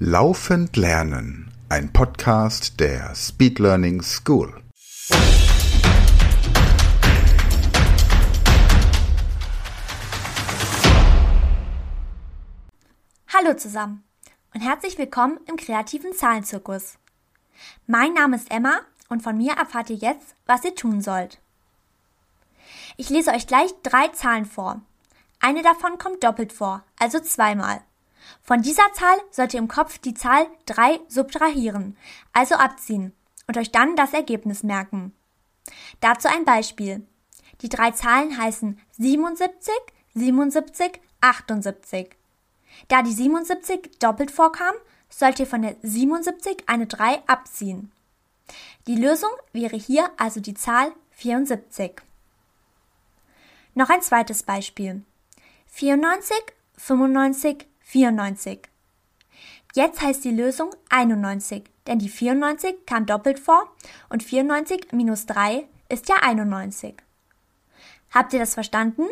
Laufend Lernen, ein Podcast der Speed Learning School. Hallo zusammen und herzlich willkommen im kreativen Zahlenzirkus. Mein Name ist Emma und von mir erfahrt ihr jetzt, was ihr tun sollt. Ich lese euch gleich drei Zahlen vor. Eine davon kommt doppelt vor, also zweimal. Von dieser Zahl sollt ihr im Kopf die Zahl 3 subtrahieren, also abziehen, und euch dann das Ergebnis merken. Dazu ein Beispiel. Die drei Zahlen heißen 77, 77, 78. Da die 77 doppelt vorkam, sollt ihr von der 77 eine 3 abziehen. Die Lösung wäre hier also die Zahl 74. Noch ein zweites Beispiel. 94, 95, 94. Jetzt heißt die Lösung 91, denn die 94 kam doppelt vor und 94 minus 3 ist ja 91. Habt ihr das verstanden?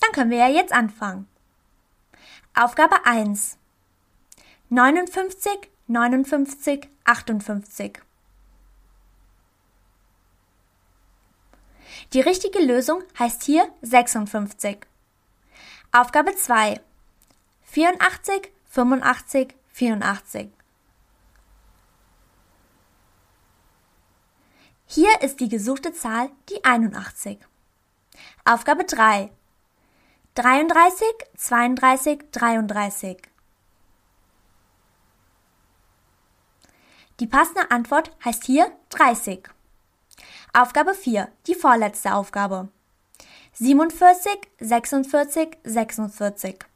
Dann können wir ja jetzt anfangen. Aufgabe 1. 59, 59, 58. Die richtige Lösung heißt hier 56. Aufgabe 2. 84, 85, 84. Hier ist die gesuchte Zahl die 81. Aufgabe 3. 33, 32, 33. Die passende Antwort heißt hier 30. Aufgabe 4, die vorletzte Aufgabe. 47, 46, 46.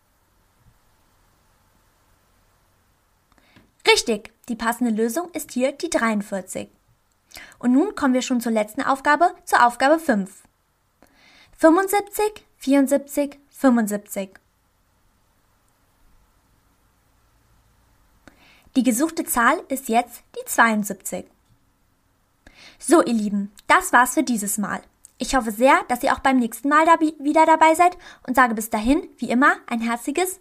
Richtig, die passende Lösung ist hier die 43. Und nun kommen wir schon zur letzten Aufgabe, zur Aufgabe 5. 75, 74, 75. Die gesuchte Zahl ist jetzt die 72. So, ihr Lieben, das war's für dieses Mal. Ich hoffe sehr, dass ihr auch beim nächsten Mal da wieder dabei seid und sage bis dahin, wie immer, ein herzliches